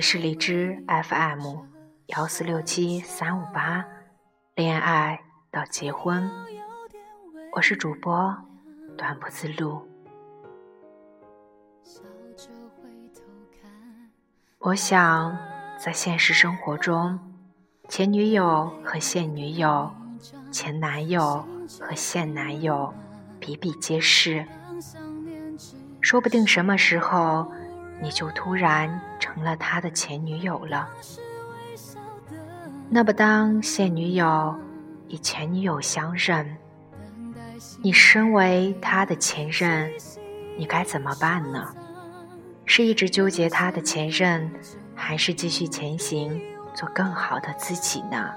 是荔枝 FM 幺四六七三五八，恋爱到结婚，我是主播短不自路。我想在现实生活中，前女友和现女友，前男友和现男友比比皆是，说不定什么时候。你就突然成了他的前女友了。那么，当现女友与前女友相认，你身为他的前任，你该怎么办呢？是一直纠结他的前任，还是继续前行，做更好的自己呢？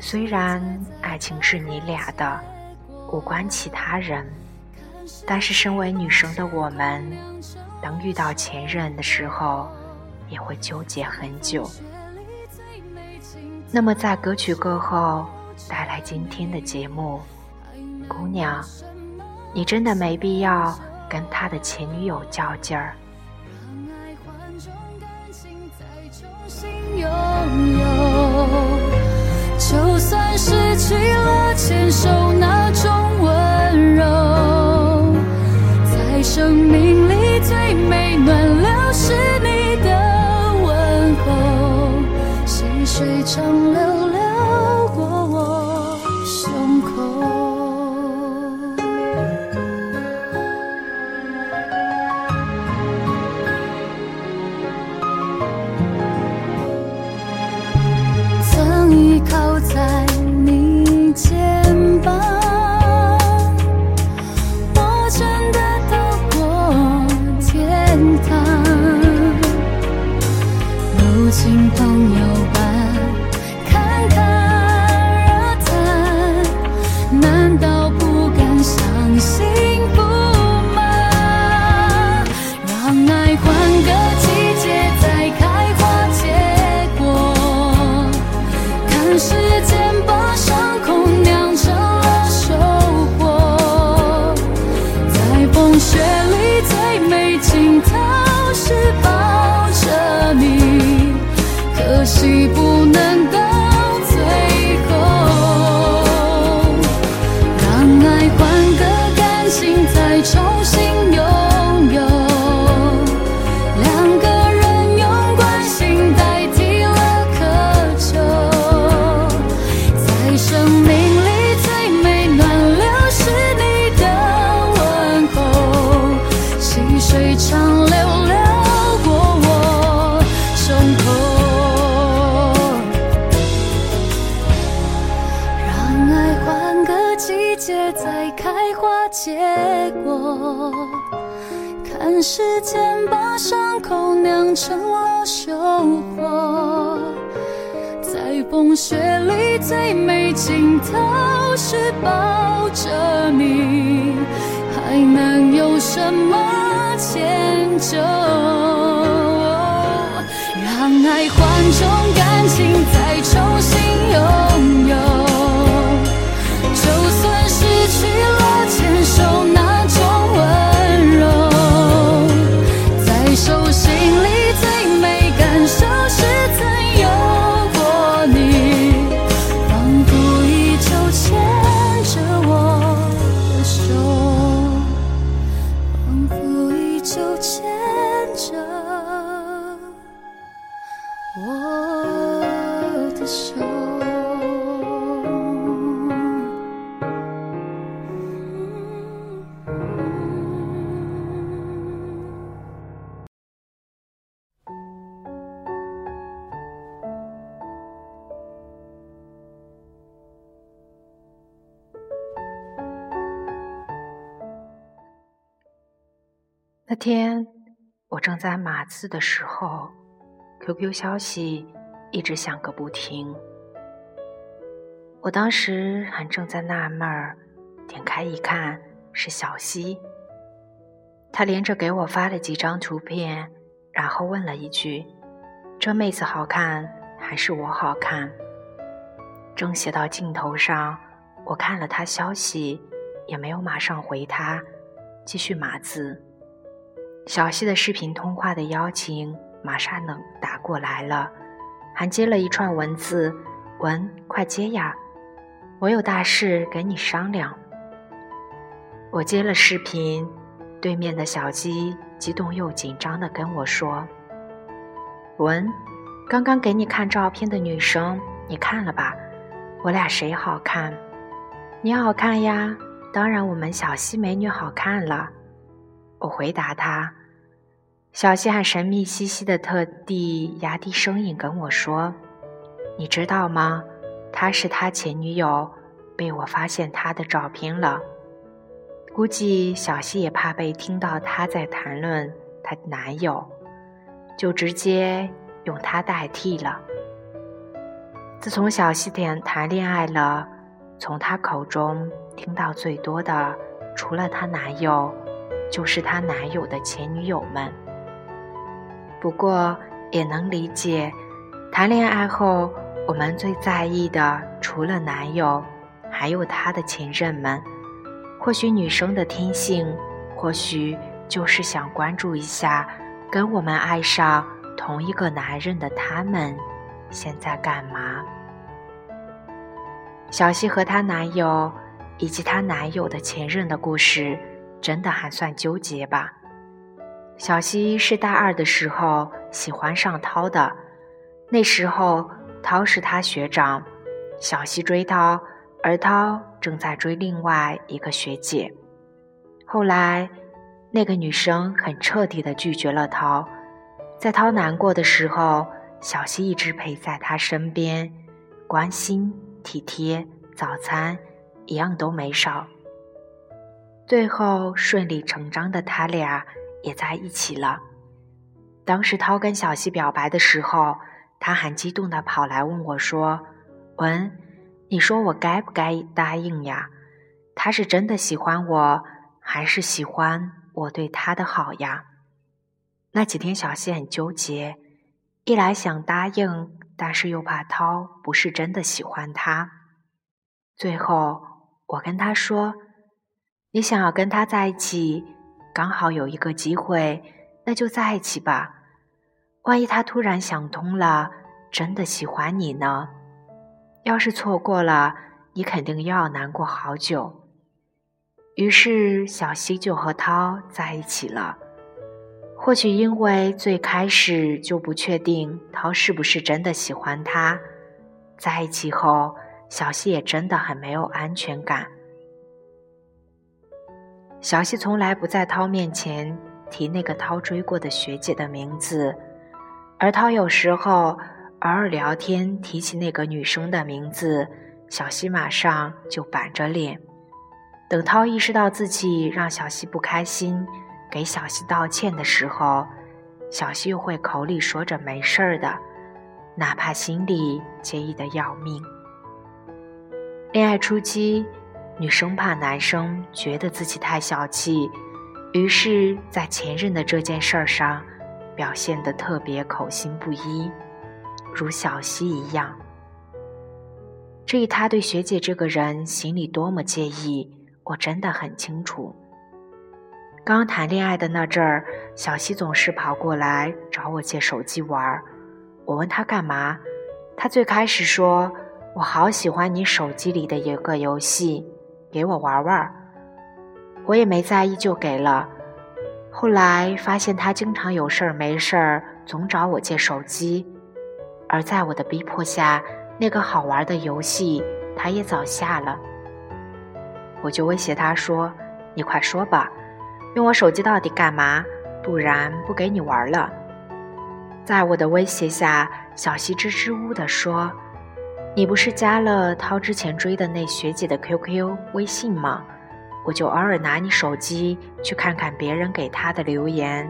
虽然爱情是你俩的，无关其他人。但是，身为女生的我们，当遇到前任的时候，也会纠结很久。那么，在歌曲过后，带来今天的节目，姑娘，你真的没必要跟他的前女友较劲儿。就算失去了牵手成了结果，看。时间把伤口酿成了收获，在风雪里最美镜头是抱着你，还能有什么迁就？让爱换种感情，再重新拥有。那天我正在码字的时候，QQ 消息一直响个不停。我当时还正在纳闷儿，点开一看是小溪。他连着给我发了几张图片，然后问了一句：“这妹子好看还是我好看？”正写到镜头上，我看了他消息，也没有马上回他，继续码字。小溪的视频通话的邀请马上能打过来了，还接了一串文字：“文，快接呀，我有大事跟你商量。”我接了视频，对面的小鸡激动又紧张地跟我说：“文，刚刚给你看照片的女生，你看了吧？我俩谁好看？你好看呀，当然我们小溪美女好看了。”我回答他。小西还神秘兮兮的特地压低声音跟我说：“你知道吗？他是他前女友，被我发现他的照片了。估计小西也怕被听到他在谈论她男友，就直接用他代替了。自从小西谈谈恋爱了，从他口中听到最多的，除了她男友，就是她男友的前女友们。”不过也能理解，谈恋爱后，我们最在意的除了男友，还有他的前任们。或许女生的天性，或许就是想关注一下，跟我们爱上同一个男人的他们，现在干嘛？小西和她男友，以及她男友的前任的故事，真的还算纠结吧？小西是大二的时候喜欢上涛的，那时候涛是他学长，小西追涛，而涛正在追另外一个学姐。后来，那个女生很彻底的拒绝了涛，在涛难过的时候，小西一直陪在他身边，关心、体贴，早餐一样都没少。最后顺理成章的他俩。也在一起了。当时涛跟小西表白的时候，他还激动地跑来问我说：“文，你说我该不该答应呀？他是真的喜欢我，还是喜欢我对他的好呀？”那几天小西很纠结，一来想答应，但是又怕涛不是真的喜欢他。最后我跟他说：“你想要跟他在一起。”刚好有一个机会，那就在一起吧。万一他突然想通了，真的喜欢你呢？要是错过了，你肯定又要难过好久。于是小溪就和涛在一起了。或许因为最开始就不确定涛是不是真的喜欢他，在一起后，小溪也真的很没有安全感。小西从来不在涛面前提那个涛追过的学姐的名字，而涛有时候偶尔聊天提起那个女生的名字，小西马上就板着脸。等涛意识到自己让小西不开心，给小西道歉的时候，小西又会口里说着没事儿的，哪怕心里介意的要命。恋爱初期。女生怕男生觉得自己太小气，于是，在前任的这件事儿上，表现得特别口心不一，如小溪一样。至于他对学姐这个人心里多么介意，我真的很清楚。刚谈恋爱的那阵儿，小溪总是跑过来找我借手机玩儿我问他干嘛，他最开始说：“我好喜欢你手机里的一个游戏。”给我玩玩，我也没在意，就给了。后来发现他经常有事儿没事儿总找我借手机，而在我的逼迫下，那个好玩的游戏他也早下了。我就威胁他说：“你快说吧，用我手机到底干嘛？不然不给你玩了。”在我的威胁下，小西支支吾吾地说。你不是加了涛之前追的那学姐的 QQ 微信吗？我就偶尔拿你手机去看看别人给他的留言，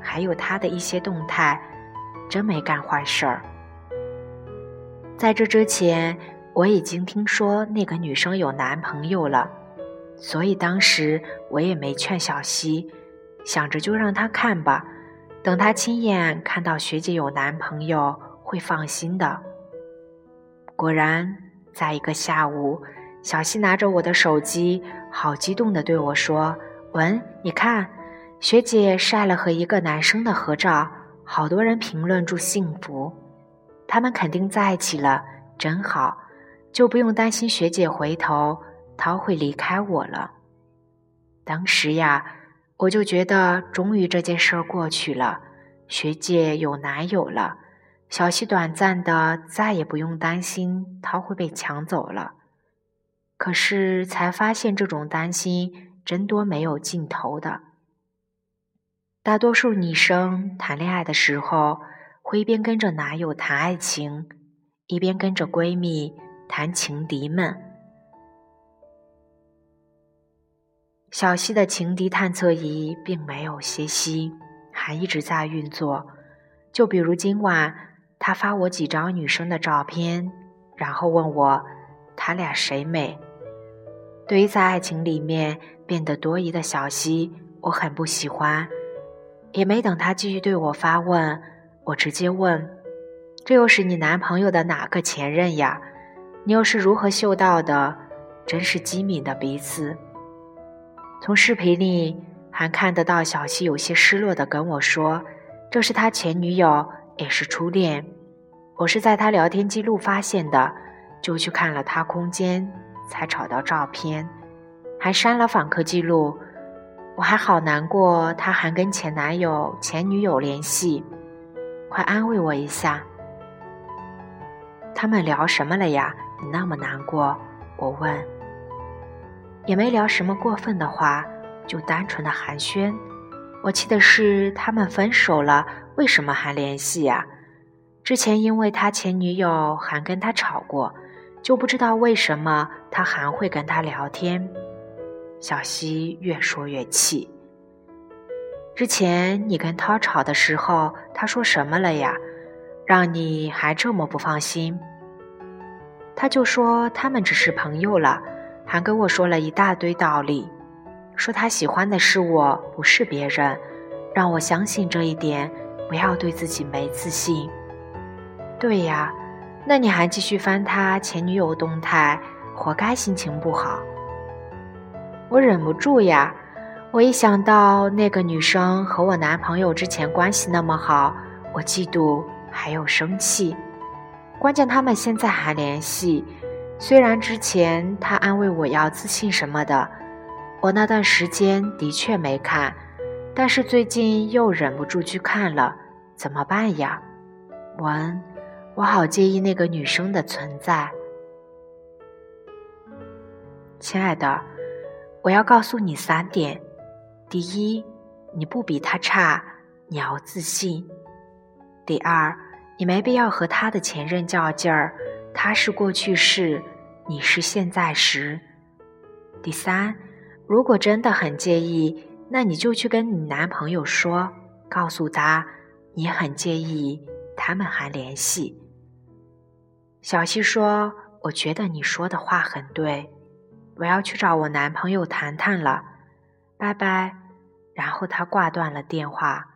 还有他的一些动态，真没干坏事儿。在这之前，我已经听说那个女生有男朋友了，所以当时我也没劝小溪，想着就让她看吧，等她亲眼看到学姐有男朋友，会放心的。果然，在一个下午，小西拿着我的手机，好激动地对我说：“文，你看，学姐晒了和一个男生的合照，好多人评论祝幸福，他们肯定在一起了，真好，就不用担心学姐回头涛会离开我了。当时呀，我就觉得终于这件事儿过去了，学姐有男友了，小溪短暂的再也不用担心涛会被抢走了。可是才发现，这种担心真多没有尽头的。大多数女生谈恋爱的时候，会一边跟着男友谈爱情，一边跟着闺蜜谈情敌们。小溪的情敌探测仪并没有歇息，还一直在运作。就比如今晚，他发我几张女生的照片，然后问我，他俩谁美。对于在爱情里面变得多疑的小溪，我很不喜欢。也没等他继续对我发问，我直接问：“这又是你男朋友的哪个前任呀？你又是如何嗅到的？真是机敏的鼻子。”从视频里还看得到小溪有些失落的跟我说：“这是他前女友，也是初恋。我是在他聊天记录发现的，就去看了他空间。”才找到照片，还删了访客记录，我还好难过。他还跟前男友、前女友联系，快安慰我一下。他们聊什么了呀？你那么难过？我问。也没聊什么过分的话，就单纯的寒暄。我气的是他们分手了，为什么还联系呀？之前因为他前女友还跟他吵过。就不知道为什么他还会跟他聊天。小溪越说越气。之前你跟涛吵的时候，他说什么了呀？让你还这么不放心？他就说他们只是朋友了，还跟我说了一大堆道理，说他喜欢的是我，不是别人，让我相信这一点，不要对自己没自信。对呀。那你还继续翻他前女友动态，活该心情不好。我忍不住呀，我一想到那个女生和我男朋友之前关系那么好，我嫉妒还有生气。关键他们现在还联系，虽然之前他安慰我要自信什么的，我那段时间的确没看，但是最近又忍不住去看了，怎么办呀？文。我好介意那个女生的存在，亲爱的，我要告诉你三点：第一，你不比他差，你要自信；第二，你没必要和他的前任较劲儿，他是过去式，你是现在时；第三，如果真的很介意，那你就去跟你男朋友说，告诉他你很介意他们还联系。小溪说：“我觉得你说的话很对，我要去找我男朋友谈谈了，拜拜。”然后他挂断了电话。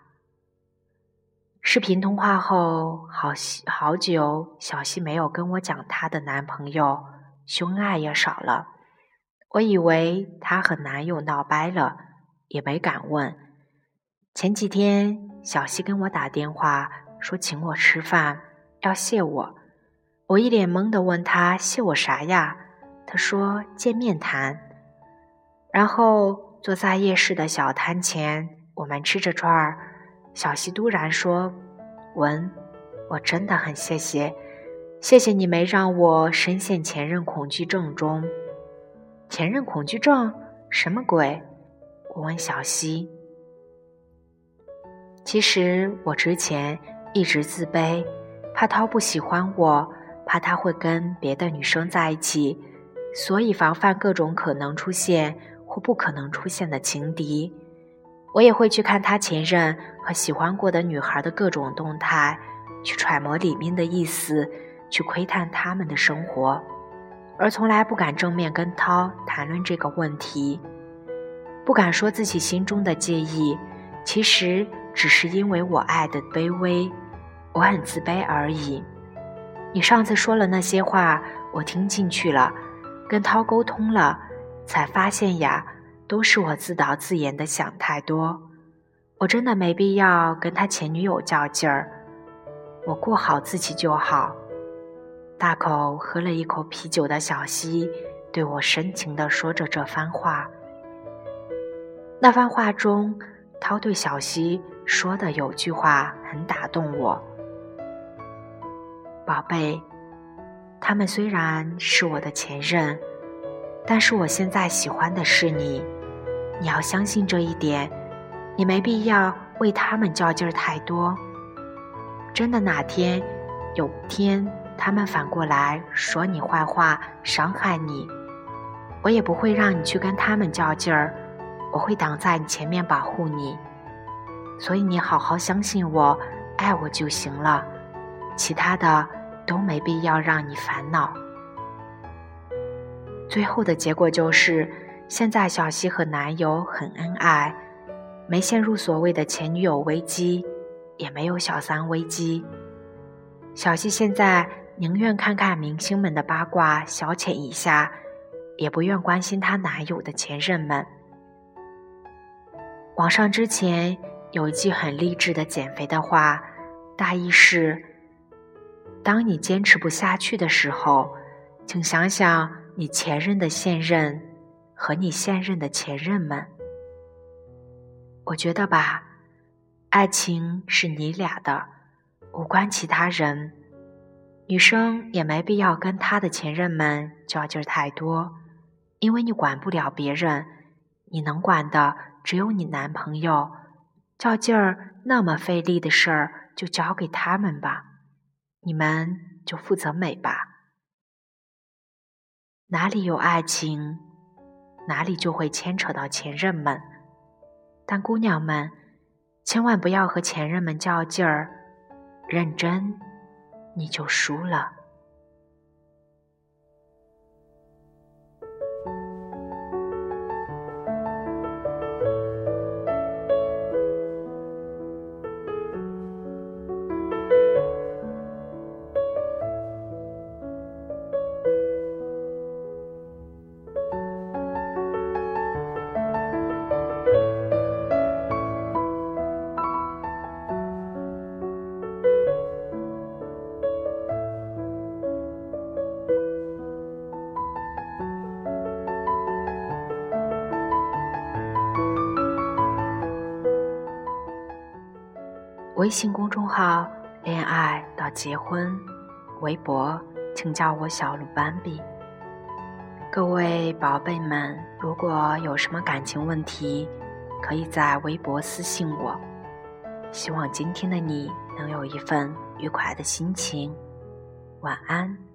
视频通话后，好好久，小溪没有跟我讲她的男朋友，凶爱也少了。我以为她和男友闹掰了，也没敢问。前几天，小溪跟我打电话说请我吃饭，要谢我。我一脸懵的问他：“谢我啥呀？”他说：“见面谈。”然后坐在夜市的小摊前，我们吃着串儿。小溪突然说：“文，我真的很谢谢，谢谢你没让我深陷前任恐惧症中。”前任恐惧症什么鬼？我问小溪。其实我之前一直自卑，怕涛不喜欢我。怕他会跟别的女生在一起，所以防范各种可能出现或不可能出现的情敌。我也会去看他前任和喜欢过的女孩的各种动态，去揣摩里面的意思，去窥探他们的生活，而从来不敢正面跟涛谈论这个问题，不敢说自己心中的介意，其实只是因为我爱的卑微，我很自卑而已。你上次说了那些话，我听进去了，跟涛沟通了，才发现呀，都是我自导自演的想太多。我真的没必要跟他前女友较劲儿，我过好自己就好。大口喝了一口啤酒的小溪，对我深情地说着这番话。那番话中，涛对小溪说的有句话很打动我：“宝贝，他们虽然是我的前任，但是我现在喜欢的是你，你要相信这一点。你没必要为他们较劲儿太多。真的，哪天有天……”他们反过来说你坏话，伤害你，我也不会让你去跟他们较劲儿，我会挡在你前面保护你。所以你好好相信我，爱我就行了，其他的都没必要让你烦恼。最后的结果就是，现在小西和男友很恩爱，没陷入所谓的前女友危机，也没有小三危机。小西现在。宁愿看看明星们的八卦消遣一下，也不愿关心她男友的前任们。网上之前有一句很励志的减肥的话，大意是：当你坚持不下去的时候，请想想你前任的现任和你现任的前任们。我觉得吧，爱情是你俩的，无关其他人。女生也没必要跟她的前任们较劲儿太多，因为你管不了别人，你能管的只有你男朋友。较劲儿那么费力的事儿，就交给他们吧，你们就负责美吧。哪里有爱情，哪里就会牵扯到前任们。但姑娘们，千万不要和前任们较劲儿，认真。你就输了。微信公众号“恋爱到结婚”，微博请叫我小鹿斑比。各位宝贝们，如果有什么感情问题，可以在微博私信我。希望今天的你能有一份愉快的心情。晚安。